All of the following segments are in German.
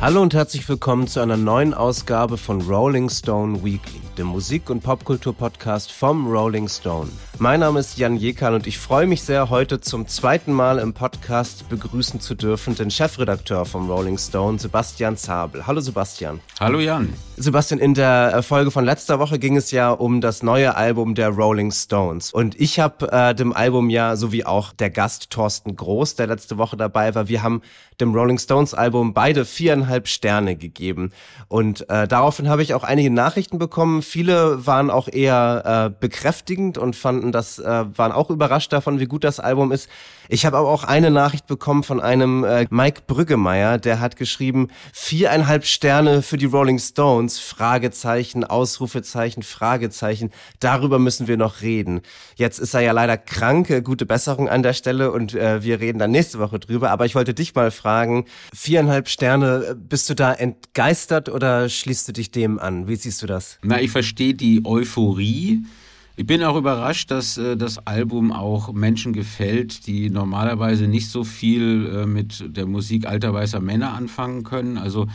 Hallo und herzlich willkommen zu einer neuen Ausgabe von Rolling Stone Weekly, dem Musik- und Popkultur-Podcast vom Rolling Stone. Mein Name ist Jan Jekan und ich freue mich sehr, heute zum zweiten Mal im Podcast begrüßen zu dürfen den Chefredakteur vom Rolling Stone, Sebastian Zabel. Hallo Sebastian. Hallo Jan. Sebastian, in der Folge von letzter Woche ging es ja um das neue Album der Rolling Stones. Und ich habe äh, dem Album ja, so wie auch der Gast Thorsten Groß, der letzte Woche dabei war, wir haben dem Rolling Stones Album beide viereinhalb Sterne gegeben. Und äh, daraufhin habe ich auch einige Nachrichten bekommen. Viele waren auch eher äh, bekräftigend und fanden das, äh, waren auch überrascht davon, wie gut das Album ist. Ich habe aber auch eine Nachricht bekommen von einem äh, Mike Brüggemeier, der hat geschrieben, viereinhalb Sterne für die Rolling Stones, Fragezeichen, Ausrufezeichen, Fragezeichen. Darüber müssen wir noch reden. Jetzt ist er ja leider krank, äh, gute Besserung an der Stelle und äh, wir reden dann nächste Woche drüber. Aber ich wollte dich mal fragen, viereinhalb Sterne, äh, bist du da entgeistert oder schließt du dich dem an? Wie siehst du das? Na, ich verstehe die Euphorie. Ich bin auch überrascht, dass äh, das Album auch Menschen gefällt, die normalerweise nicht so viel äh, mit der Musik alter weißer Männer anfangen können. Also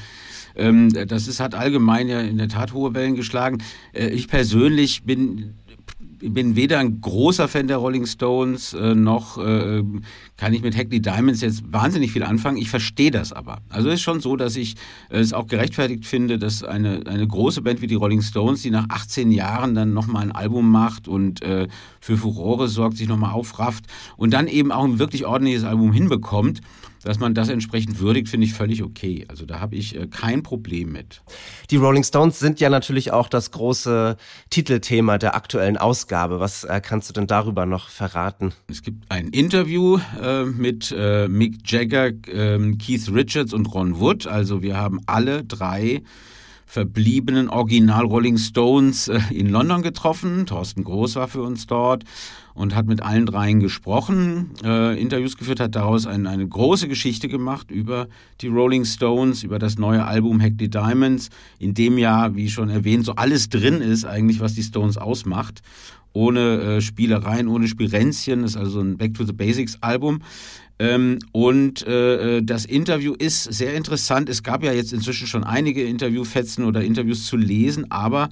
ähm, das ist, hat allgemein ja in der Tat hohe Wellen geschlagen. Äh, ich persönlich bin bin weder ein großer Fan der Rolling Stones, äh, noch äh, kann ich mit Hackney Diamonds jetzt wahnsinnig viel anfangen. Ich verstehe das aber. Also ist schon so, dass ich äh, es auch gerechtfertigt finde, dass eine, eine große Band wie die Rolling Stones, die nach 18 Jahren dann nochmal ein Album macht und äh, für Furore sorgt, sich nochmal aufrafft und dann eben auch ein wirklich ordentliches Album hinbekommt dass man das entsprechend würdigt, finde ich völlig okay. Also da habe ich äh, kein Problem mit. Die Rolling Stones sind ja natürlich auch das große Titelthema der aktuellen Ausgabe. Was äh, kannst du denn darüber noch verraten? Es gibt ein Interview äh, mit äh, Mick Jagger, ähm, Keith Richards und Ron Wood. Also wir haben alle drei verbliebenen Original Rolling Stones äh, in London getroffen. Thorsten Groß war für uns dort und hat mit allen dreien gesprochen, äh, Interviews geführt, hat daraus ein, eine große Geschichte gemacht über die Rolling Stones, über das neue Album Hack the Diamonds, in dem ja, wie schon erwähnt, so alles drin ist eigentlich, was die Stones ausmacht ohne äh, Spielereien, ohne Spirenzchen, ist also ein Back to the Basics Album. Ähm, und äh, äh, das Interview ist sehr interessant. Es gab ja jetzt inzwischen schon einige Interviewfetzen oder Interviews zu lesen, aber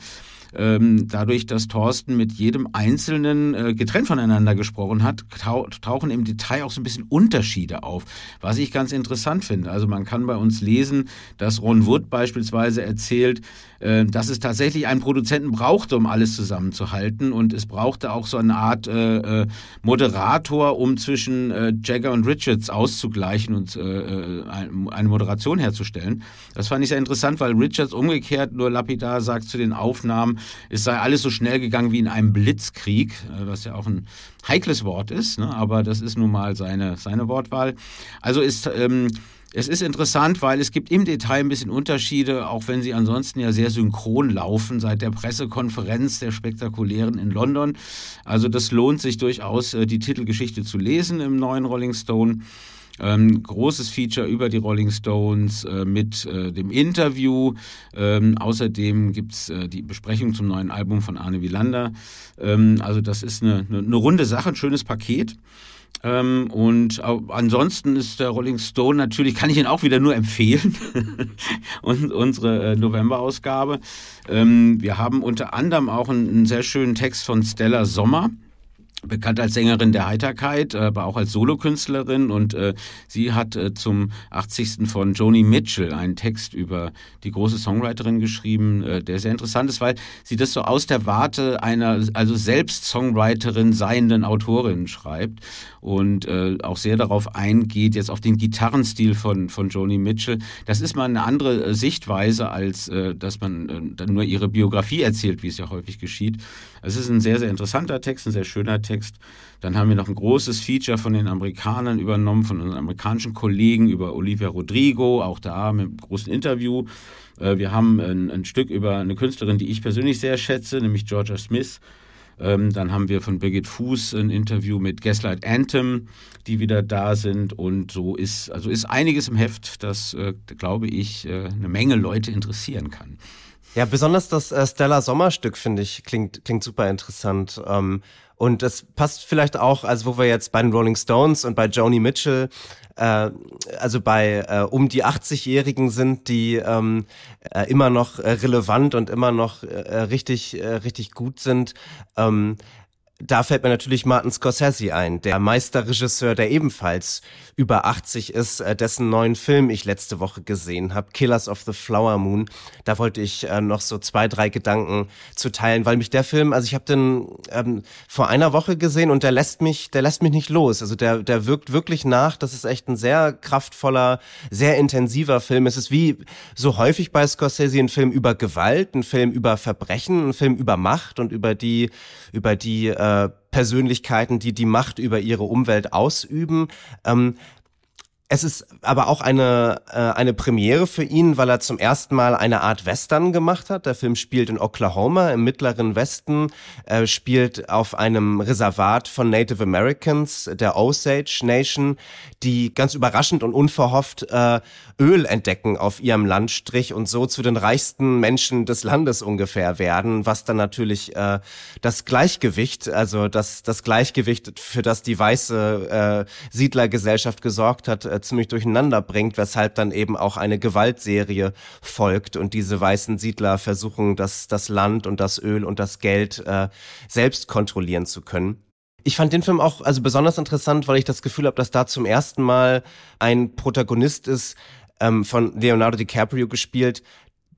dadurch, dass Thorsten mit jedem Einzelnen äh, getrennt voneinander gesprochen hat, tau tauchen im Detail auch so ein bisschen Unterschiede auf, was ich ganz interessant finde. Also man kann bei uns lesen, dass Ron Wood beispielsweise erzählt, äh, dass es tatsächlich einen Produzenten brauchte, um alles zusammenzuhalten und es brauchte auch so eine Art äh, Moderator, um zwischen Jagger und Richards auszugleichen und eine Moderation herzustellen. Das fand ich sehr interessant, weil Richards umgekehrt nur lapidar sagt zu den Aufnahmen, es sei alles so schnell gegangen wie in einem Blitzkrieg, äh, was ja auch ein heikles Wort ist, ne? aber das ist nun mal seine, seine Wortwahl. Also ist, ähm, es ist interessant, weil es gibt im Detail ein bisschen Unterschiede, auch wenn sie ansonsten ja sehr synchron laufen seit der Pressekonferenz der spektakulären in London. Also das lohnt sich durchaus, äh, die Titelgeschichte zu lesen im neuen Rolling Stone. Ähm, großes Feature über die Rolling Stones äh, mit äh, dem Interview. Ähm, außerdem gibt's äh, die Besprechung zum neuen Album von Arne Wielander. Ähm, also das ist eine, eine, eine runde Sache, ein schönes Paket. Ähm, und ansonsten ist der Rolling Stone natürlich, kann ich ihn auch wieder nur empfehlen, und unsere äh, November-Ausgabe. Ähm, wir haben unter anderem auch einen, einen, sehr schönen Text von Stella Sommer bekannt als Sängerin der Heiterkeit, aber auch als Solokünstlerin und äh, sie hat äh, zum 80. von Joni Mitchell einen Text über die große Songwriterin geschrieben, äh, der sehr interessant ist, weil sie das so aus der Warte einer also selbst Songwriterin seienden Autorin schreibt und äh, auch sehr darauf eingeht, jetzt auf den Gitarrenstil von, von Joni Mitchell. Das ist mal eine andere äh, Sichtweise, als äh, dass man äh, dann nur ihre Biografie erzählt, wie es ja häufig geschieht. Es ist ein sehr, sehr interessanter Text, ein sehr schöner Text. Dann haben wir noch ein großes Feature von den Amerikanern übernommen, von unseren amerikanischen Kollegen über Olivia Rodrigo, auch da mit einem großen Interview. Äh, wir haben ein, ein Stück über eine Künstlerin, die ich persönlich sehr schätze, nämlich Georgia Smith. Ähm, dann haben wir von Birgit Fuß ein Interview mit Gaslight Anthem, die wieder da sind. Und so ist, also ist einiges im Heft, das, äh, glaube ich, äh, eine Menge Leute interessieren kann. Ja, besonders das äh, Stella Sommerstück, finde ich, klingt, klingt super interessant. Ähm, und das passt vielleicht auch, also wo wir jetzt bei den Rolling Stones und bei Joni Mitchell äh, also bei äh, um die 80-Jährigen sind, die ähm, äh, immer noch äh, relevant und immer noch äh, richtig, äh, richtig gut sind. Ähm, da fällt mir natürlich Martin Scorsese ein, der Meisterregisseur, der ebenfalls über 80 ist, äh, dessen neuen Film ich letzte Woche gesehen habe, Killers of the Flower Moon. Da wollte ich äh, noch so zwei, drei Gedanken zu teilen, weil mich der Film, also ich habe den ähm, vor einer Woche gesehen und der lässt mich, der lässt mich nicht los. Also der, der wirkt wirklich nach. Das ist echt ein sehr kraftvoller, sehr intensiver Film. Es ist wie so häufig bei Scorsese ein Film über Gewalt, ein Film über Verbrechen, ein Film über Macht und über die, über die äh, äh, Persönlichkeiten, die die Macht über ihre Umwelt ausüben. Ähm, es ist aber auch eine, äh, eine Premiere für ihn, weil er zum ersten Mal eine Art Western gemacht hat. Der Film spielt in Oklahoma im mittleren Westen, äh, spielt auf einem Reservat von Native Americans, der Osage Nation, die ganz überraschend und unverhofft äh, Öl entdecken auf ihrem Landstrich und so zu den reichsten Menschen des Landes ungefähr werden, was dann natürlich äh, das Gleichgewicht, also das, das Gleichgewicht, für das die weiße äh, Siedlergesellschaft gesorgt hat, ziemlich durcheinander bringt, weshalb dann eben auch eine Gewaltserie folgt und diese weißen Siedler versuchen, das, das Land und das Öl und das Geld äh, selbst kontrollieren zu können. Ich fand den Film auch also besonders interessant, weil ich das Gefühl habe, dass da zum ersten Mal ein Protagonist ist, ähm, von Leonardo DiCaprio gespielt,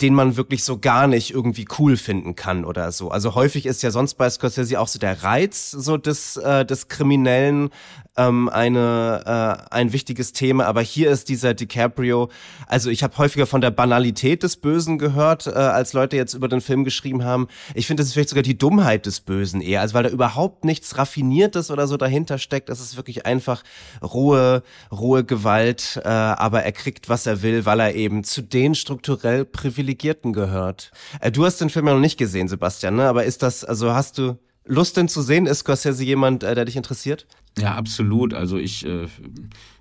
den man wirklich so gar nicht irgendwie cool finden kann oder so. Also häufig ist ja sonst bei Scorsese auch so der Reiz so des, äh, des Kriminellen ähm, eine, äh, ein wichtiges Thema, aber hier ist dieser DiCaprio, also ich habe häufiger von der Banalität des Bösen gehört, äh, als Leute jetzt über den Film geschrieben haben. Ich finde, das ist vielleicht sogar die Dummheit des Bösen eher, also weil da überhaupt nichts Raffiniertes oder so dahinter steckt. Das ist wirklich einfach rohe, rohe Gewalt, äh, aber er kriegt, was er will, weil er eben zu den strukturell Privilegierten gehört. Äh, du hast den Film ja noch nicht gesehen, Sebastian, ne? aber ist das, also hast du Lust denn zu sehen? Ist Scorsese jemand, äh, der dich interessiert? Ja, absolut. Also ich äh,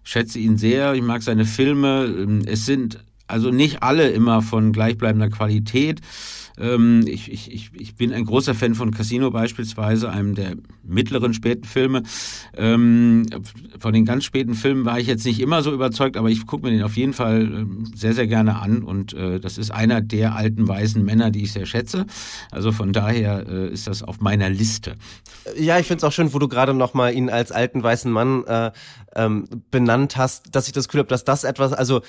schätze ihn sehr. Ich mag seine Filme. Ähm, es sind also nicht alle immer von gleichbleibender Qualität. Ähm, ich, ich, ich bin ein großer Fan von Casino beispielsweise, einem der mittleren späten Filme. Ähm, von den ganz späten Filmen war ich jetzt nicht immer so überzeugt, aber ich gucke mir den auf jeden Fall ähm, sehr, sehr gerne an und äh, das ist einer der alten weißen Männer, die ich sehr schätze. Also von daher äh, ist das auf meiner Liste. Ja, ich finde es auch schön, wo du gerade nochmal ihn als alten weißen Mann äh, ähm, benannt hast, dass ich das Gefühl habe, dass das etwas, also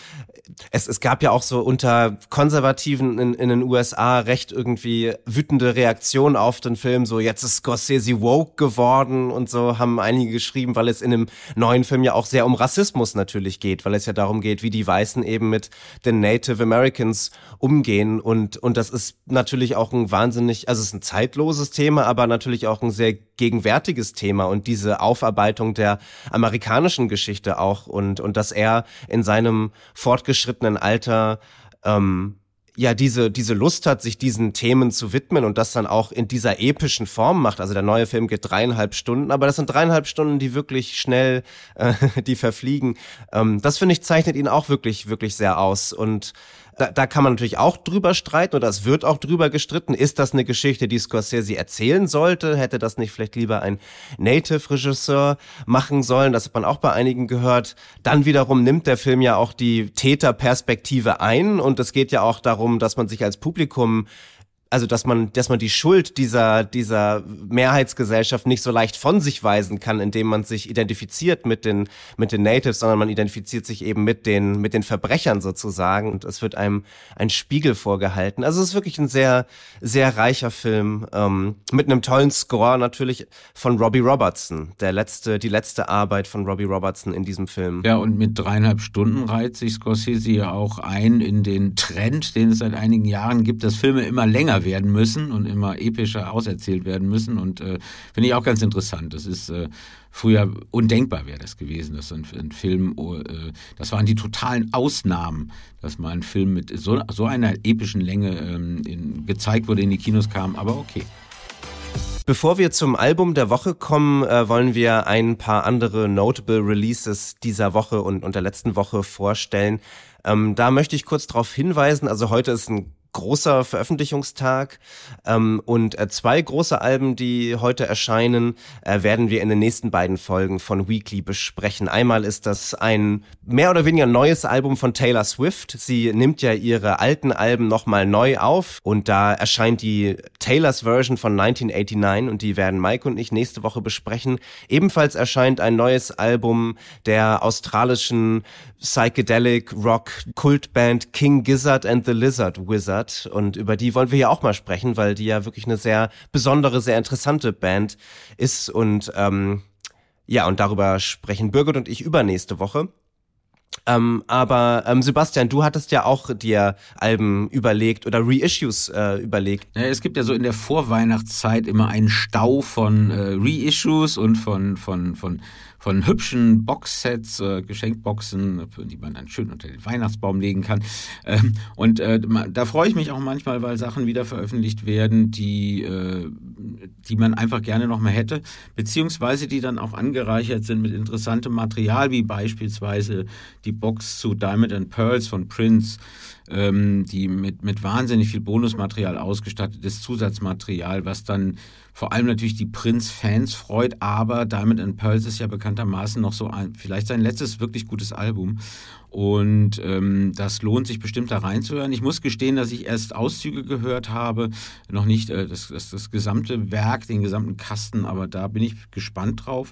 es, es gab ja auch so unter Konservativen in, in den USA recht irgendwie wütende Reaktionen auf den Film, so jetzt ist Scorsese woke geworden und so haben einige geschrieben, weil es in dem neuen Film ja auch sehr um Rassismus natürlich geht, weil es ja darum geht, wie die Weißen eben mit den Native Americans umgehen und, und das ist natürlich auch ein wahnsinnig, also es ist ein zeitloses Thema, aber natürlich auch ein sehr gegenwärtiges Thema und diese Aufarbeitung der amerikanischen Geschichte auch und, und dass er in seinem fortgeschrittenen Alter ähm, ja diese diese Lust hat, sich diesen Themen zu widmen und das dann auch in dieser epischen Form macht. Also der neue Film geht dreieinhalb Stunden, aber das sind dreieinhalb Stunden, die wirklich schnell äh, die verfliegen. Ähm, das finde ich zeichnet ihn auch wirklich wirklich sehr aus und da, da kann man natürlich auch drüber streiten oder es wird auch drüber gestritten. Ist das eine Geschichte, die Scorsese erzählen sollte? Hätte das nicht vielleicht lieber ein Native-Regisseur machen sollen? Das hat man auch bei einigen gehört. Dann wiederum nimmt der Film ja auch die Täterperspektive ein und es geht ja auch darum, dass man sich als Publikum also dass man, dass man die Schuld dieser, dieser Mehrheitsgesellschaft nicht so leicht von sich weisen kann, indem man sich identifiziert mit den, mit den Natives, sondern man identifiziert sich eben mit den, mit den Verbrechern sozusagen und es wird einem ein Spiegel vorgehalten. Also es ist wirklich ein sehr, sehr reicher Film, ähm, mit einem tollen Score natürlich von Robbie Robertson, der letzte, die letzte Arbeit von Robbie Robertson in diesem Film. Ja, und mit dreieinhalb Stunden reiht sich Scorsese ja auch ein in den Trend, den es seit einigen Jahren gibt, dass Filme immer länger werden müssen und immer epischer auserzählt werden müssen. Und äh, finde ich auch ganz interessant. Das ist äh, früher undenkbar wäre das gewesen, dass ein, ein Film, oh, äh, das waren die totalen Ausnahmen, dass mal ein Film mit so, so einer epischen Länge ähm, in, gezeigt wurde, in die Kinos kam. Aber okay. Bevor wir zum Album der Woche kommen, äh, wollen wir ein paar andere notable Releases dieser Woche und, und der letzten Woche vorstellen. Ähm, da möchte ich kurz darauf hinweisen, also heute ist ein großer Veröffentlichungstag. Ähm, und äh, zwei große Alben, die heute erscheinen, äh, werden wir in den nächsten beiden Folgen von Weekly besprechen. Einmal ist das ein mehr oder weniger neues Album von Taylor Swift. Sie nimmt ja ihre alten Alben nochmal neu auf und da erscheint die Taylors Version von 1989 und die werden Mike und ich nächste Woche besprechen. Ebenfalls erscheint ein neues Album der australischen Psychedelic Rock Kultband King Gizzard and the Lizard Wizard und über die wollen wir ja auch mal sprechen, weil die ja wirklich eine sehr besondere, sehr interessante Band ist und ähm, ja, und darüber sprechen Birgit und ich übernächste Woche. Ähm, aber ähm, Sebastian, du hattest ja auch dir Alben überlegt oder Reissues äh, überlegt. Ja, es gibt ja so in der Vorweihnachtszeit immer einen Stau von äh, Reissues und von, von, von von hübschen Boxsets, äh, Geschenkboxen, die man dann schön unter den Weihnachtsbaum legen kann. Ähm, und äh, da freue ich mich auch manchmal, weil Sachen wieder veröffentlicht werden, die, äh, die man einfach gerne noch mal hätte, beziehungsweise die dann auch angereichert sind mit interessantem Material, wie beispielsweise die Box zu Diamond and Pearls von Prince ähm, die mit, mit wahnsinnig viel Bonusmaterial ausgestattet ist, Zusatzmaterial, was dann vor allem natürlich die Prince-Fans freut, aber Diamond and Pearls ist ja bekanntermaßen noch so ein, vielleicht sein letztes wirklich gutes Album. Und ähm, das lohnt sich bestimmt da reinzuhören. Ich muss gestehen, dass ich erst Auszüge gehört habe, noch nicht äh, das, das, das gesamte Werk, den gesamten Kasten, aber da bin ich gespannt drauf.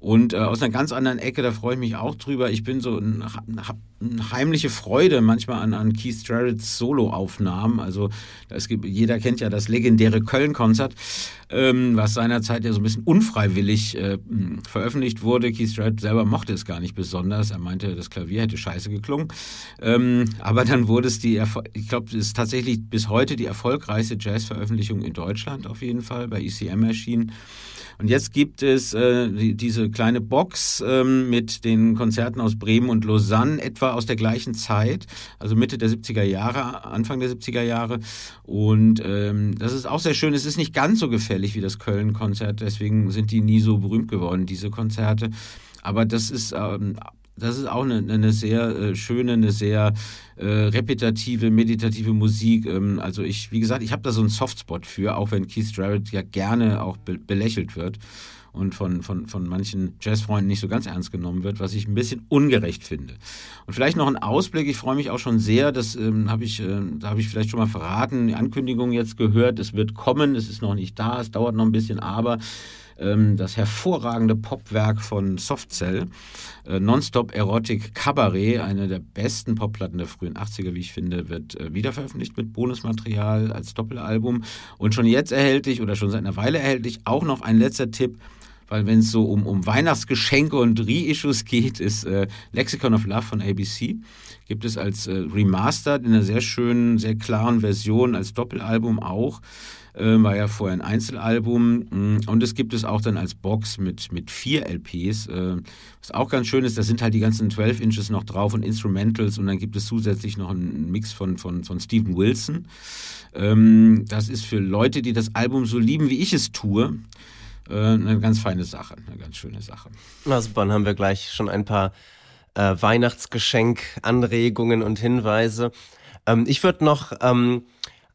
Und äh, aus einer ganz anderen Ecke, da freue ich mich auch drüber. Ich bin so eine, heimliche Freude manchmal an, an Keith Jarrett's Soloaufnahmen. Also es gibt, jeder kennt ja das legendäre Köln-Konzert, ähm, was seinerzeit ja so ein bisschen unfreiwillig äh, veröffentlicht wurde. Keith Jarrett selber mochte es gar nicht besonders. Er meinte, das Klavier hätte scheiße geklungen. Ähm, aber dann wurde es die, ich glaube, es ist tatsächlich bis heute die erfolgreichste Jazz-Veröffentlichung in Deutschland auf jeden Fall, bei ECM erschienen. Und jetzt gibt es äh, die, diese kleine Box ähm, mit den Konzerten aus Bremen und Lausanne, etwa aus der gleichen Zeit, also Mitte der 70er Jahre, Anfang der 70er Jahre. Und ähm, das ist auch sehr schön. Es ist nicht ganz so gefällig wie das Köln-Konzert, deswegen sind die nie so berühmt geworden, diese Konzerte. Aber das ist ähm, das ist auch eine, eine sehr äh, schöne, eine sehr äh, repetitive, meditative Musik. Ähm, also ich, wie gesagt, ich habe da so einen Softspot für, auch wenn Keith Jarrett ja gerne auch be belächelt wird und von, von, von manchen Jazzfreunden nicht so ganz ernst genommen wird, was ich ein bisschen ungerecht finde. Und vielleicht noch ein Ausblick, ich freue mich auch schon sehr, das ähm, habe ich, äh, da habe ich vielleicht schon mal verraten, die Ankündigung jetzt gehört, es wird kommen, es ist noch nicht da, es dauert noch ein bisschen, aber ähm, das hervorragende Popwerk von Softcell, äh, Nonstop Erotic Cabaret, eine der besten Popplatten der frühen 80er, wie ich finde, wird äh, wiederveröffentlicht mit Bonusmaterial als Doppelalbum und schon jetzt erhältlich oder schon seit einer Weile erhältlich. Auch noch ein letzter Tipp weil wenn es so um, um Weihnachtsgeschenke und Reissues geht, ist äh, Lexicon of Love von ABC. Gibt es als äh, Remastered in einer sehr schönen, sehr klaren Version, als Doppelalbum auch äh, war ja vorher ein Einzelalbum. Mm, und es gibt es auch dann als Box mit, mit vier LPs. Äh, was auch ganz schön ist, da sind halt die ganzen 12 Inches noch drauf und Instrumentals und dann gibt es zusätzlich noch einen Mix von, von, von Steven Wilson. Ähm, das ist für Leute, die das Album so lieben, wie ich es tue, äh, eine ganz feine Sache, eine ganz schöne Sache. Na super, dann haben wir gleich schon ein paar äh, Weihnachtsgeschenk-Anregungen und Hinweise. Ähm, ich würde noch ähm,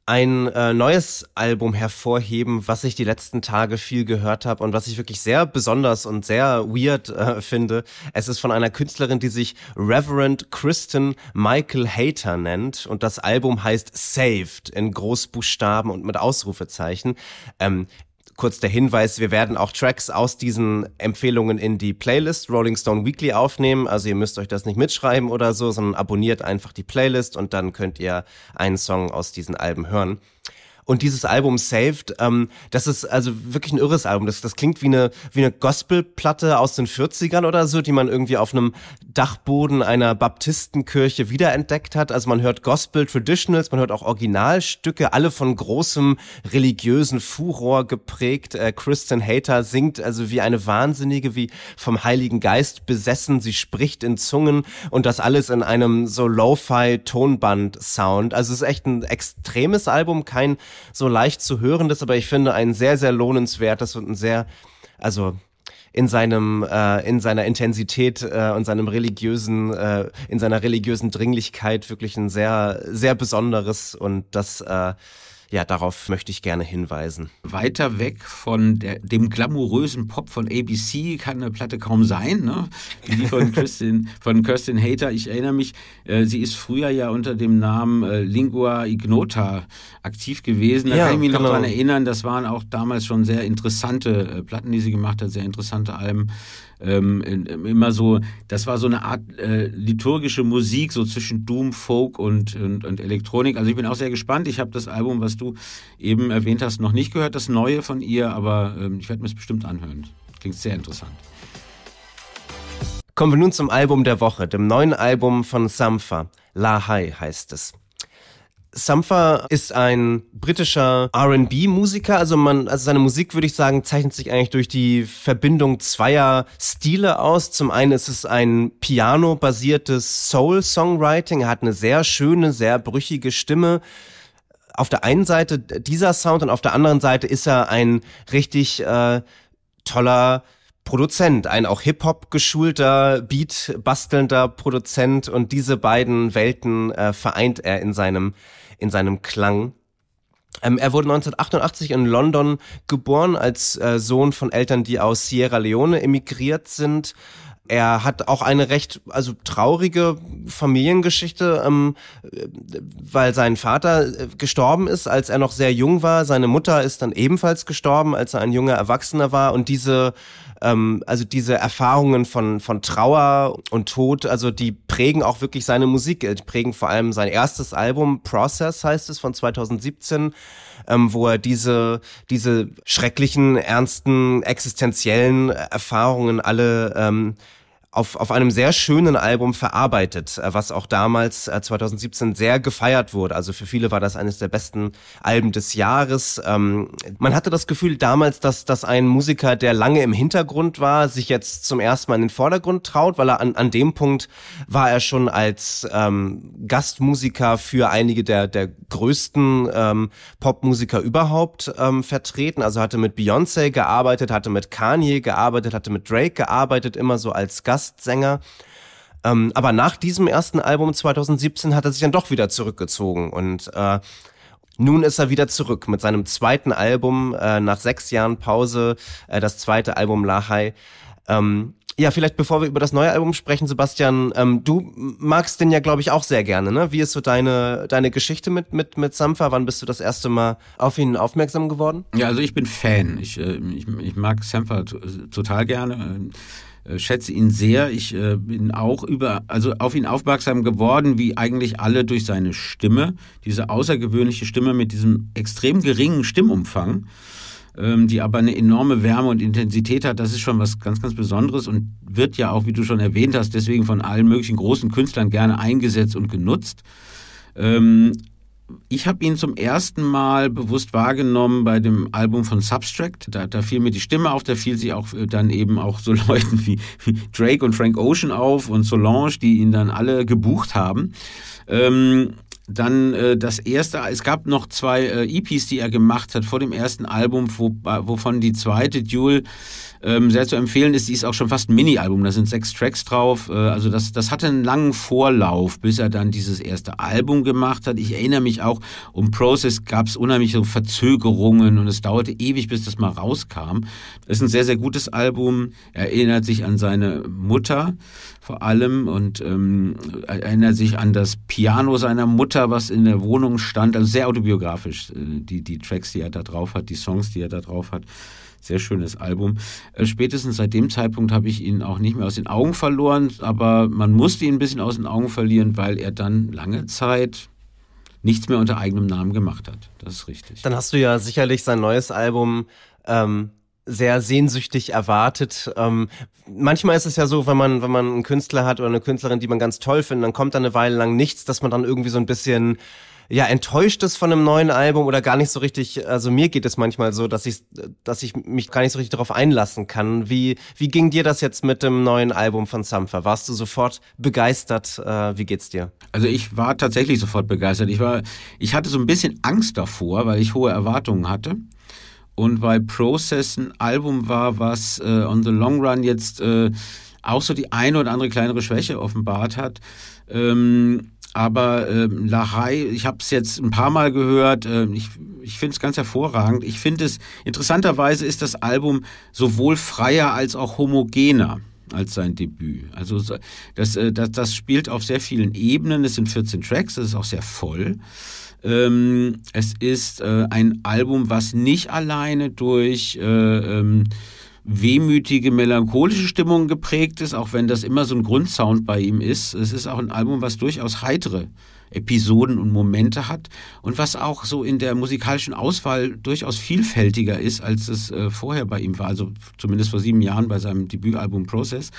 ein äh, neues Album hervorheben, was ich die letzten Tage viel gehört habe und was ich wirklich sehr besonders und sehr weird äh, finde. Es ist von einer Künstlerin, die sich Reverend Kristen Michael Hater nennt und das Album heißt Saved in Großbuchstaben und mit Ausrufezeichen. Ähm, kurz der Hinweis, wir werden auch Tracks aus diesen Empfehlungen in die Playlist Rolling Stone Weekly aufnehmen. Also ihr müsst euch das nicht mitschreiben oder so, sondern abonniert einfach die Playlist und dann könnt ihr einen Song aus diesen Alben hören. Und dieses Album Saved, ähm, das ist also wirklich ein irres Album. Das, das klingt wie eine, wie eine Gospelplatte aus den 40ern oder so, die man irgendwie auf einem Dachboden einer Baptistenkirche wiederentdeckt hat. Also man hört Gospel Traditionals, man hört auch Originalstücke, alle von großem religiösen Furor geprägt. Äh, Kristen Hater singt also wie eine Wahnsinnige, wie vom Heiligen Geist besessen. Sie spricht in Zungen und das alles in einem so Lo-Fi-Tonband-Sound. Also es ist echt ein extremes Album, kein so leicht zu hörendes, aber ich finde ein sehr, sehr lohnenswertes und ein sehr, also in seinem äh, in seiner Intensität äh, und seinem religiösen äh, in seiner religiösen Dringlichkeit wirklich ein sehr sehr besonderes und das äh, ja, darauf möchte ich gerne hinweisen. Weiter weg von der, dem glamourösen Pop von ABC kann eine Platte kaum sein, ne? Wie die von Kristin, von Kirsten Hater. Ich erinnere mich, äh, sie ist früher ja unter dem Namen äh, Lingua Ignota aktiv gewesen. Da ja, kann ich mich genau. noch daran erinnern, das waren auch damals schon sehr interessante äh, Platten, die sie gemacht hat, sehr interessante Alben ähm, immer so, das war so eine Art äh, liturgische Musik, so zwischen Doom, Folk und, und, und Elektronik. Also ich bin auch sehr gespannt. Ich habe das Album, was du eben erwähnt hast, noch nicht gehört, das neue von ihr, aber ähm, ich werde mir es bestimmt anhören. Klingt sehr interessant. Kommen wir nun zum Album der Woche, dem neuen Album von Sampha. La Hai heißt es. Sampha ist ein britischer R&B-Musiker. Also man, also seine Musik würde ich sagen zeichnet sich eigentlich durch die Verbindung zweier Stile aus. Zum einen ist es ein Piano-basiertes Soul-Songwriting. Er hat eine sehr schöne, sehr brüchige Stimme. Auf der einen Seite dieser Sound und auf der anderen Seite ist er ein richtig äh, toller Produzent, ein auch Hip-Hop geschulter, Beat bastelnder Produzent und diese beiden Welten äh, vereint er in seinem in seinem Klang. Ähm, er wurde 1988 in London geboren als äh, Sohn von Eltern, die aus Sierra Leone emigriert sind. Er hat auch eine recht, also traurige Familiengeschichte, ähm, weil sein Vater äh, gestorben ist, als er noch sehr jung war. Seine Mutter ist dann ebenfalls gestorben, als er ein junger Erwachsener war. Und diese ähm, also diese Erfahrungen von, von Trauer und Tod, also die prägen auch wirklich seine Musik, die prägen vor allem sein erstes Album, Process heißt es, von 2017, ähm, wo er diese, diese schrecklichen, ernsten, existenziellen Erfahrungen alle ähm, auf, auf einem sehr schönen Album verarbeitet, äh, was auch damals 2017 äh, sehr gefeiert wurde. Also für viele war das eines der besten Alben des Jahres. Ähm, man hatte das Gefühl damals, dass, dass ein Musiker, der lange im Hintergrund war, sich jetzt zum ersten Mal in den Vordergrund traut, weil er an, an dem Punkt war er schon als ähm, Gastmusiker für einige der, der größten ähm, Popmusiker überhaupt ähm, vertreten. Also hatte mit Beyoncé gearbeitet, hatte mit Kanye gearbeitet, hatte mit Drake gearbeitet, immer so als Gast Gastsänger. Ähm, aber nach diesem ersten Album 2017 hat er sich dann doch wieder zurückgezogen und äh, nun ist er wieder zurück mit seinem zweiten Album äh, nach sechs Jahren Pause, äh, das zweite Album Lahai. Ähm, ja, vielleicht bevor wir über das neue Album sprechen, Sebastian, ähm, du magst den ja, glaube ich, auch sehr gerne. Ne? Wie ist so deine deine Geschichte mit mit mit Sampha? Wann bist du das erste Mal auf ihn aufmerksam geworden? Ja, also ich bin Fan. Ich äh, ich, ich mag Sampha total gerne. Äh, schätze ihn sehr. Ich äh, bin auch über, also auf ihn aufmerksam geworden, wie eigentlich alle durch seine Stimme, diese außergewöhnliche Stimme mit diesem extrem geringen Stimmumfang, ähm, die aber eine enorme Wärme und Intensität hat. Das ist schon was ganz, ganz Besonderes und wird ja auch, wie du schon erwähnt hast, deswegen von allen möglichen großen Künstlern gerne eingesetzt und genutzt. Ähm, ich habe ihn zum ersten Mal bewusst wahrgenommen bei dem Album von Substract. Da, da fiel mir die Stimme auf, da fiel sie auch äh, dann eben auch so Leuten wie, Drake und Frank Ocean auf und Solange, die ihn dann alle gebucht haben. Ähm, dann äh, das erste, es gab noch zwei äh, EPs, die er gemacht hat vor dem ersten Album, wo, wovon die zweite Duel ähm, sehr zu empfehlen ist. Die ist auch schon fast ein Mini-Album, da sind sechs Tracks drauf. Äh, also das, das hatte einen langen Vorlauf, bis er dann dieses erste Album gemacht hat. Ich erinnere mich auch, um Process gab es unheimliche Verzögerungen und es dauerte ewig, bis das mal rauskam. Das ist ein sehr, sehr gutes Album. Er erinnert sich an seine Mutter vor allem und ähm, erinnert sich an das Piano seiner Mutter, was in der Wohnung stand. Also sehr autobiografisch, äh, die, die Tracks, die er da drauf hat, die Songs, die er da drauf hat. Sehr schönes Album. Äh, spätestens seit dem Zeitpunkt habe ich ihn auch nicht mehr aus den Augen verloren, aber man musste ihn ein bisschen aus den Augen verlieren, weil er dann lange Zeit nichts mehr unter eigenem Namen gemacht hat. Das ist richtig. Dann hast du ja sicherlich sein neues Album ähm, sehr sehnsüchtig erwartet. Ähm, manchmal ist es ja so, wenn man, wenn man einen Künstler hat oder eine Künstlerin, die man ganz toll findet, dann kommt da eine Weile lang nichts, dass man dann irgendwie so ein bisschen ja enttäuscht ist von einem neuen Album oder gar nicht so richtig, also mir geht es manchmal so, dass ich, dass ich mich gar nicht so richtig darauf einlassen kann. Wie, wie ging dir das jetzt mit dem neuen Album von Sampha? Warst du sofort begeistert? Äh, wie geht's dir? Also ich war tatsächlich sofort begeistert. Ich war, ich hatte so ein bisschen Angst davor, weil ich hohe Erwartungen hatte. und weil Process ein Album war, was äh, on the long run jetzt äh, auch so die eine oder andere kleinere Schwäche offenbart hat. Ähm, aber ähm, Lahai, ich habe es jetzt ein paar Mal gehört, äh, ich, ich finde es ganz hervorragend. Ich finde es, interessanterweise ist das Album sowohl freier als auch homogener als sein Debüt. Also das, äh, das, das spielt auf sehr vielen Ebenen. Es sind 14 Tracks, das ist auch sehr voll. Ähm, es ist äh, ein Album, was nicht alleine durch äh, ähm, wehmütige, melancholische Stimmung geprägt ist, auch wenn das immer so ein Grundsound bei ihm ist. Es ist auch ein Album, was durchaus heitere Episoden und Momente hat und was auch so in der musikalischen Auswahl durchaus vielfältiger ist, als es äh, vorher bei ihm war, also zumindest vor sieben Jahren bei seinem Debütalbum Process.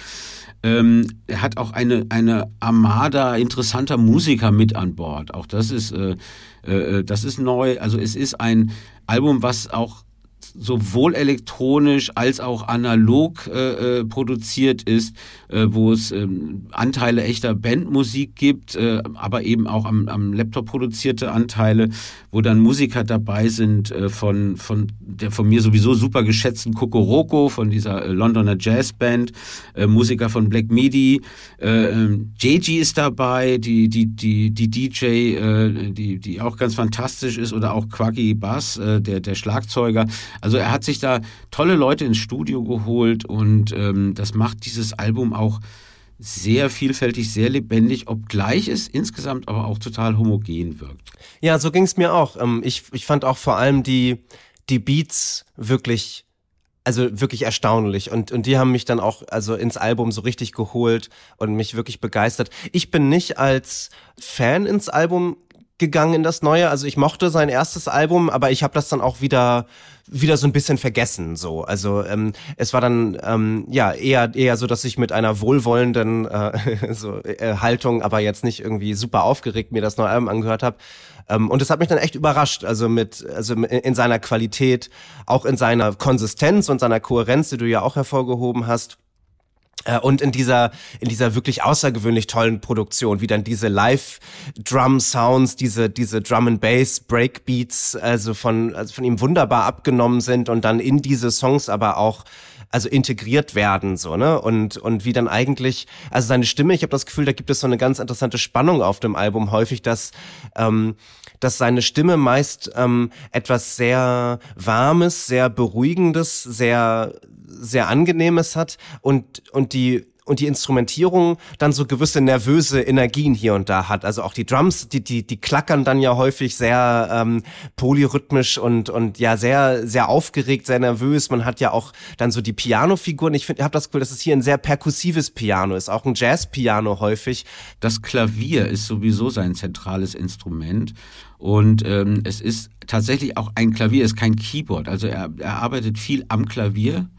Ähm, er hat auch eine, eine Armada interessanter Musiker mit an Bord. Auch das ist, äh, äh, das ist neu. Also es ist ein Album, was auch sowohl elektronisch als auch analog äh, äh, produziert ist, äh, wo es ähm, Anteile echter Bandmusik gibt, äh, aber eben auch am, am Laptop produzierte Anteile, wo dann Musiker dabei sind äh, von, von der von mir sowieso super geschätzten Kokoroko, von dieser äh, Londoner Jazzband, äh, Musiker von Black Midi, äh, ähm, JG ist dabei, die, die, die, die DJ, äh, die, die auch ganz fantastisch ist, oder auch Quaggy Bass, äh, der, der Schlagzeuger. Also er hat sich da tolle Leute ins Studio geholt und ähm, das macht dieses Album auch sehr vielfältig, sehr lebendig, obgleich es insgesamt aber auch total homogen wirkt. Ja, so ging es mir auch. Ähm, ich, ich fand auch vor allem die, die Beats wirklich also wirklich erstaunlich und und die haben mich dann auch also ins Album so richtig geholt und mich wirklich begeistert. Ich bin nicht als Fan ins Album gegangen in das neue. Also ich mochte sein erstes Album, aber ich habe das dann auch wieder wieder so ein bisschen vergessen. So, also ähm, es war dann ähm, ja eher eher so, dass ich mit einer wohlwollenden äh, so, äh, Haltung, aber jetzt nicht irgendwie super aufgeregt mir das neue Album angehört habe. Ähm, und es hat mich dann echt überrascht, also mit also in seiner Qualität, auch in seiner Konsistenz und seiner Kohärenz, die du ja auch hervorgehoben hast. Äh, und in dieser, in dieser wirklich außergewöhnlich tollen Produktion, wie dann diese Live-Drum-Sounds, diese, diese Drum and Bass Breakbeats, also von, also von ihm wunderbar abgenommen sind und dann in diese Songs aber auch also integriert werden so ne? Und und wie dann eigentlich also seine Stimme ich habe das Gefühl da gibt es so eine ganz interessante Spannung auf dem Album häufig dass ähm, dass seine Stimme meist ähm, etwas sehr warmes sehr beruhigendes sehr sehr angenehmes hat und und die und die Instrumentierung dann so gewisse nervöse Energien hier und da hat. Also auch die Drums, die, die, die klackern dann ja häufig sehr ähm, polyrhythmisch und, und ja sehr, sehr aufgeregt, sehr nervös. Man hat ja auch dann so die Piano-Figuren. Ich finde, ich habe das Gefühl, dass es hier ein sehr perkussives Piano ist, auch ein Jazz-Piano häufig. Das Klavier ist sowieso sein zentrales Instrument. Und ähm, es ist tatsächlich auch ein Klavier, ist kein Keyboard. Also er, er arbeitet viel am Klavier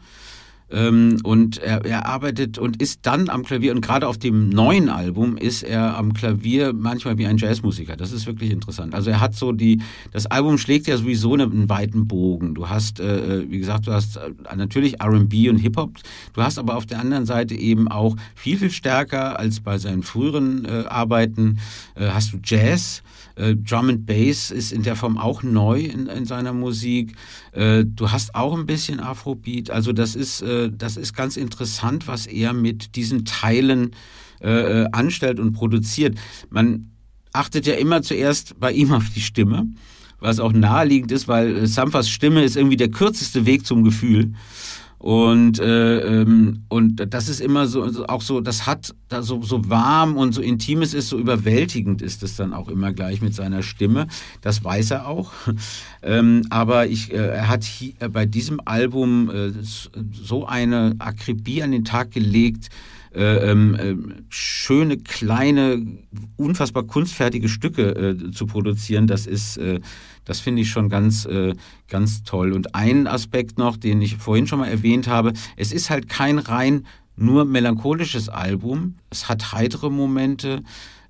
ähm, und er, er arbeitet und ist dann am Klavier und gerade auf dem neuen Album ist er am Klavier manchmal wie ein Jazzmusiker. Das ist wirklich interessant. Also er hat so die, das Album schlägt ja sowieso einen weiten Bogen. Du hast, äh, wie gesagt, du hast äh, natürlich R&B und Hip-Hop. Du hast aber auf der anderen Seite eben auch viel, viel stärker als bei seinen früheren äh, Arbeiten äh, hast du Jazz. Äh, Drum and Bass ist in der Form auch neu in, in seiner Musik. Äh, du hast auch ein bisschen Afrobeat. Also das ist, äh, das ist ganz interessant, was er mit diesen Teilen anstellt und produziert. Man achtet ja immer zuerst bei ihm auf die Stimme, was auch naheliegend ist, weil Samfas Stimme ist irgendwie der kürzeste Weg zum Gefühl. Und, äh, ähm, und das ist immer so, auch so, das hat da so, so warm und so intim es ist, so überwältigend ist es dann auch immer gleich mit seiner Stimme. Das weiß er auch. ähm, aber ich, äh, er hat hier, äh, bei diesem Album äh, so eine Akribie an den Tag gelegt, äh, äh, schöne, kleine, unfassbar kunstfertige Stücke äh, zu produzieren, das ist, äh, das finde ich schon ganz, äh, ganz toll. Und ein Aspekt noch, den ich vorhin schon mal erwähnt habe, es ist halt kein rein nur melancholisches Album. Es hat heitere Momente,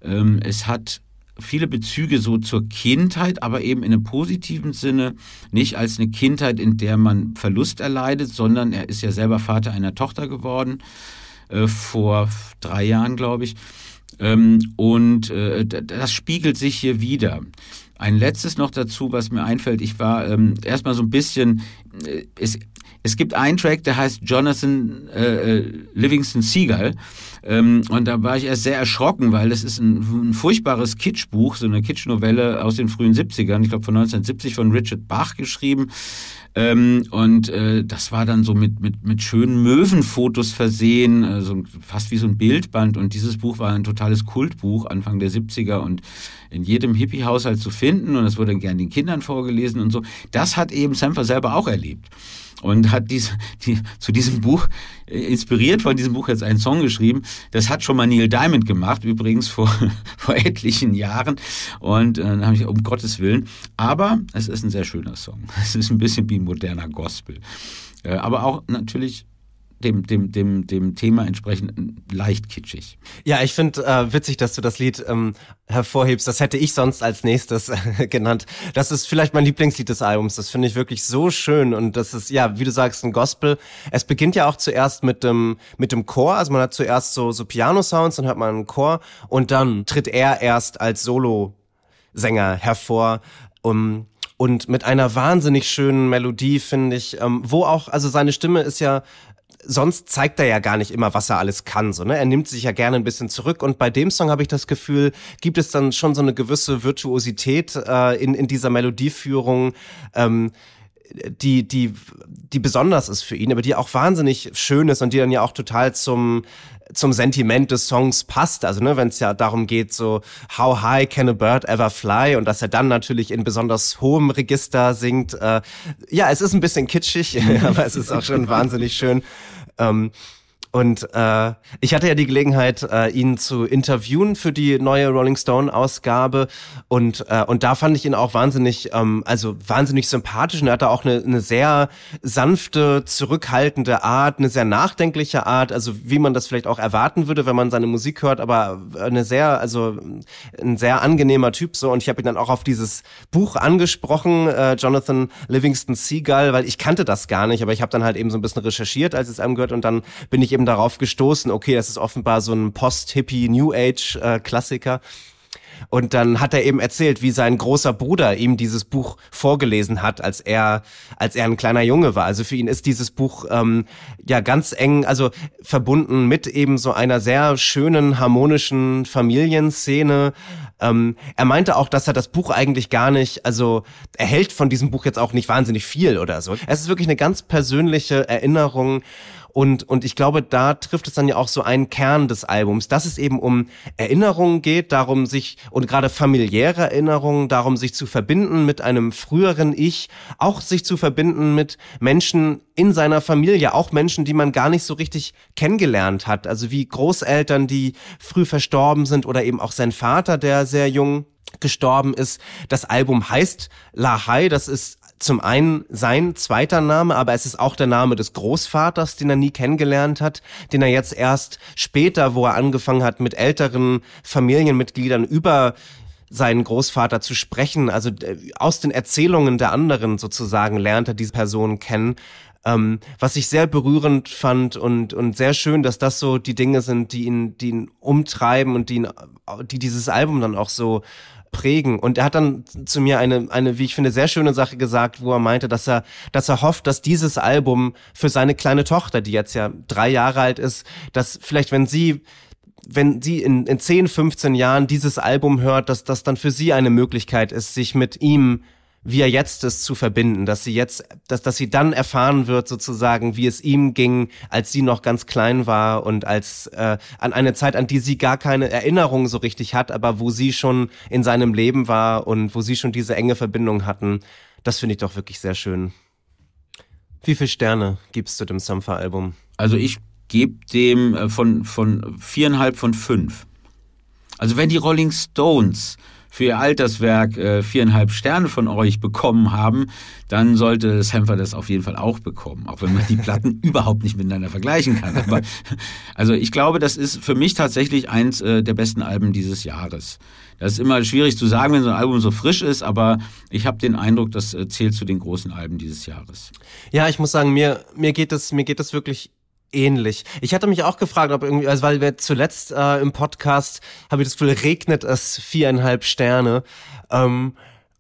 ähm, es hat viele Bezüge so zur Kindheit, aber eben in einem positiven Sinne, nicht als eine Kindheit, in der man Verlust erleidet, sondern er ist ja selber Vater einer Tochter geworden äh, vor drei Jahren, glaube ich. Ähm, und äh, das spiegelt sich hier wieder. Ein letztes noch dazu, was mir einfällt. Ich war ähm, erstmal so ein bisschen, äh, es, es gibt einen Track, der heißt Jonathan äh, äh, Livingston Seagull. Ähm, und da war ich erst sehr erschrocken, weil das ist ein, ein furchtbares Kitschbuch, so eine Kitschnovelle aus den frühen 70ern, ich glaube von 1970 von Richard Bach geschrieben. Ähm, und äh, das war dann so mit, mit, mit schönen Möwenfotos versehen, äh, so fast wie so ein Bildband. Und dieses Buch war ein totales Kultbuch Anfang der 70er und in jedem Hippie-Haushalt zu finden. Und es wurde gern den Kindern vorgelesen und so. Das hat eben Sampler selber auch erlebt und hat dies, die, zu diesem Buch, äh, inspiriert von diesem Buch jetzt einen Song geschrieben. Das hat schon mal Neil Diamond gemacht, übrigens vor, vor etlichen Jahren. Und äh, dann habe ich, um Gottes Willen. Aber es ist ein sehr schöner Song. Es ist ein bisschen wie moderner Gospel. Äh, aber auch natürlich dem, dem, dem, dem Thema entsprechend leicht kitschig. Ja, ich finde äh, witzig, dass du das Lied ähm, hervorhebst. Das hätte ich sonst als nächstes äh, genannt. Das ist vielleicht mein Lieblingslied des Albums. Das finde ich wirklich so schön. Und das ist, ja, wie du sagst, ein Gospel. Es beginnt ja auch zuerst mit dem, mit dem Chor. Also man hat zuerst so, so Piano-Sounds, dann hört man einen Chor und dann tritt er erst als Solo-Sänger hervor. Um, und mit einer wahnsinnig schönen Melodie, finde ich, ähm, wo auch, also seine Stimme ist ja sonst zeigt er ja gar nicht immer, was er alles kann. So, ne? Er nimmt sich ja gerne ein bisschen zurück. Und bei dem Song habe ich das Gefühl, gibt es dann schon so eine gewisse Virtuosität äh, in, in dieser Melodieführung. Ähm, die, die, die besonders ist für ihn, aber die auch wahnsinnig schön ist und die dann ja auch total zum, zum Sentiment des Songs passt. Also, ne, wenn es ja darum geht, so, how high can a bird ever fly? Und dass er dann natürlich in besonders hohem Register singt. Äh, ja, es ist ein bisschen kitschig, aber es ist auch schon wahnsinnig schön. Ähm, und äh, ich hatte ja die Gelegenheit, äh, ihn zu interviewen für die neue Rolling Stone Ausgabe und äh, und da fand ich ihn auch wahnsinnig, ähm, also wahnsinnig sympathisch. Und er hatte auch eine, eine sehr sanfte, zurückhaltende Art, eine sehr nachdenkliche Art, also wie man das vielleicht auch erwarten würde, wenn man seine Musik hört, aber eine sehr, also ein sehr angenehmer Typ so. Und ich habe ihn dann auch auf dieses Buch angesprochen, äh, Jonathan Livingston Seagull, weil ich kannte das gar nicht, aber ich habe dann halt eben so ein bisschen recherchiert, als es einem gehört und dann bin ich eben darauf gestoßen, okay, das ist offenbar so ein Post-Hippie New Age äh. Und dann hat er eben erzählt, wie sein großer Bruder ihm dieses Buch vorgelesen hat, als er, als er ein kleiner Junge war. Also für ihn ist dieses Buch ähm, ja ganz eng, also verbunden mit eben so einer sehr schönen, harmonischen Familienszene. Ähm, er meinte auch, dass er das Buch eigentlich gar nicht, also er hält von diesem Buch jetzt auch nicht wahnsinnig viel oder so. Es ist wirklich eine ganz persönliche Erinnerung und, und ich glaube, da trifft es dann ja auch so einen Kern des Albums, dass es eben um Erinnerungen geht, darum sich, und gerade familiäre Erinnerungen, darum sich zu verbinden mit einem früheren Ich, auch sich zu verbinden mit Menschen in seiner Familie, auch Menschen, die man gar nicht so richtig kennengelernt hat. Also wie Großeltern, die früh verstorben sind oder eben auch sein Vater, der sehr jung gestorben ist. Das Album heißt La Hai, das ist zum einen sein zweiter Name, aber es ist auch der Name des Großvaters, den er nie kennengelernt hat, den er jetzt erst später, wo er angefangen hat, mit älteren Familienmitgliedern über seinen Großvater zu sprechen. Also äh, aus den Erzählungen der anderen sozusagen lernt er diese Person kennen. Ähm, was ich sehr berührend fand und, und sehr schön, dass das so die Dinge sind, die ihn, die ihn umtreiben und die, ihn, die dieses Album dann auch so prägen. Und er hat dann zu mir eine, eine, wie ich finde, sehr schöne Sache gesagt, wo er meinte, dass er, dass er hofft, dass dieses Album für seine kleine Tochter, die jetzt ja drei Jahre alt ist, dass vielleicht, wenn sie wenn sie in, in 10, 15 Jahren dieses Album hört, dass das dann für sie eine Möglichkeit ist, sich mit ihm wie er jetzt ist, zu verbinden, dass sie jetzt, dass, dass sie dann erfahren wird, sozusagen, wie es ihm ging, als sie noch ganz klein war und als äh, an eine Zeit, an die sie gar keine Erinnerung so richtig hat, aber wo sie schon in seinem Leben war und wo sie schon diese enge Verbindung hatten. Das finde ich doch wirklich sehr schön. Wie viele Sterne gibst du dem Sampha-Album? Also ich gebe dem äh, von, von viereinhalb von fünf. Also wenn die Rolling Stones für ihr Alterswerk äh, viereinhalb Sterne von euch bekommen haben, dann sollte Samfer das auf jeden Fall auch bekommen, auch wenn man die Platten überhaupt nicht miteinander vergleichen kann. Aber, also ich glaube, das ist für mich tatsächlich eins äh, der besten Alben dieses Jahres. Das ist immer schwierig zu sagen, wenn so ein Album so frisch ist, aber ich habe den Eindruck, das äh, zählt zu den großen Alben dieses Jahres. Ja, ich muss sagen, mir, mir geht es, mir geht es wirklich ähnlich. Ich hatte mich auch gefragt, ob irgendwie, also weil wir zuletzt äh, im Podcast, habe ich das Gefühl, regnet es viereinhalb Sterne. Ähm,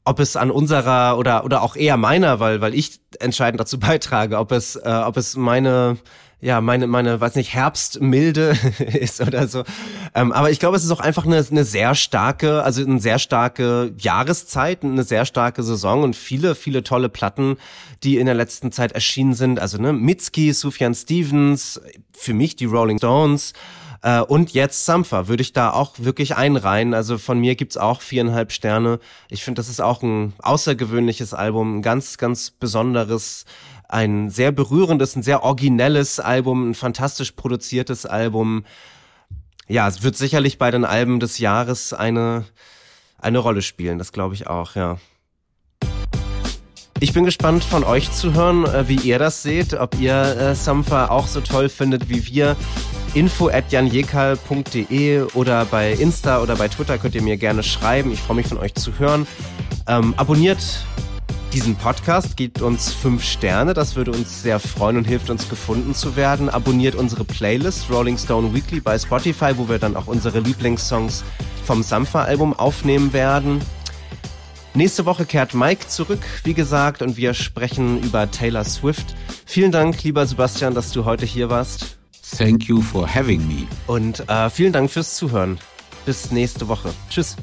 ob es an unserer oder oder auch eher meiner, weil weil ich entscheidend dazu beitrage, ob es äh, ob es meine ja, meine, meine, weiß nicht, Herbstmilde ist oder so. Ähm, aber ich glaube, es ist auch einfach eine, eine sehr starke, also eine sehr starke Jahreszeit, eine sehr starke Saison und viele, viele tolle Platten, die in der letzten Zeit erschienen sind. Also, ne, Mitski, Sufjan Stevens, für mich die Rolling Stones, äh, und jetzt Sampha würde ich da auch wirklich einreihen. Also von mir gibt's auch viereinhalb Sterne. Ich finde, das ist auch ein außergewöhnliches Album, ein ganz, ganz besonderes ein sehr berührendes, ein sehr originelles Album, ein fantastisch produziertes Album. Ja, es wird sicherlich bei den Alben des Jahres eine, eine Rolle spielen, das glaube ich auch, ja. Ich bin gespannt von euch zu hören, äh, wie ihr das seht, ob ihr äh, Sampha auch so toll findet wie wir. Info at janjekal.de oder bei Insta oder bei Twitter könnt ihr mir gerne schreiben. Ich freue mich von euch zu hören. Ähm, abonniert diesen Podcast, gebt uns fünf Sterne, das würde uns sehr freuen und hilft uns gefunden zu werden. Abonniert unsere Playlist Rolling Stone Weekly bei Spotify, wo wir dann auch unsere Lieblingssongs vom Sampha-Album aufnehmen werden. Nächste Woche kehrt Mike zurück, wie gesagt, und wir sprechen über Taylor Swift. Vielen Dank, lieber Sebastian, dass du heute hier warst. Thank you for having me. Und äh, vielen Dank fürs Zuhören. Bis nächste Woche. Tschüss.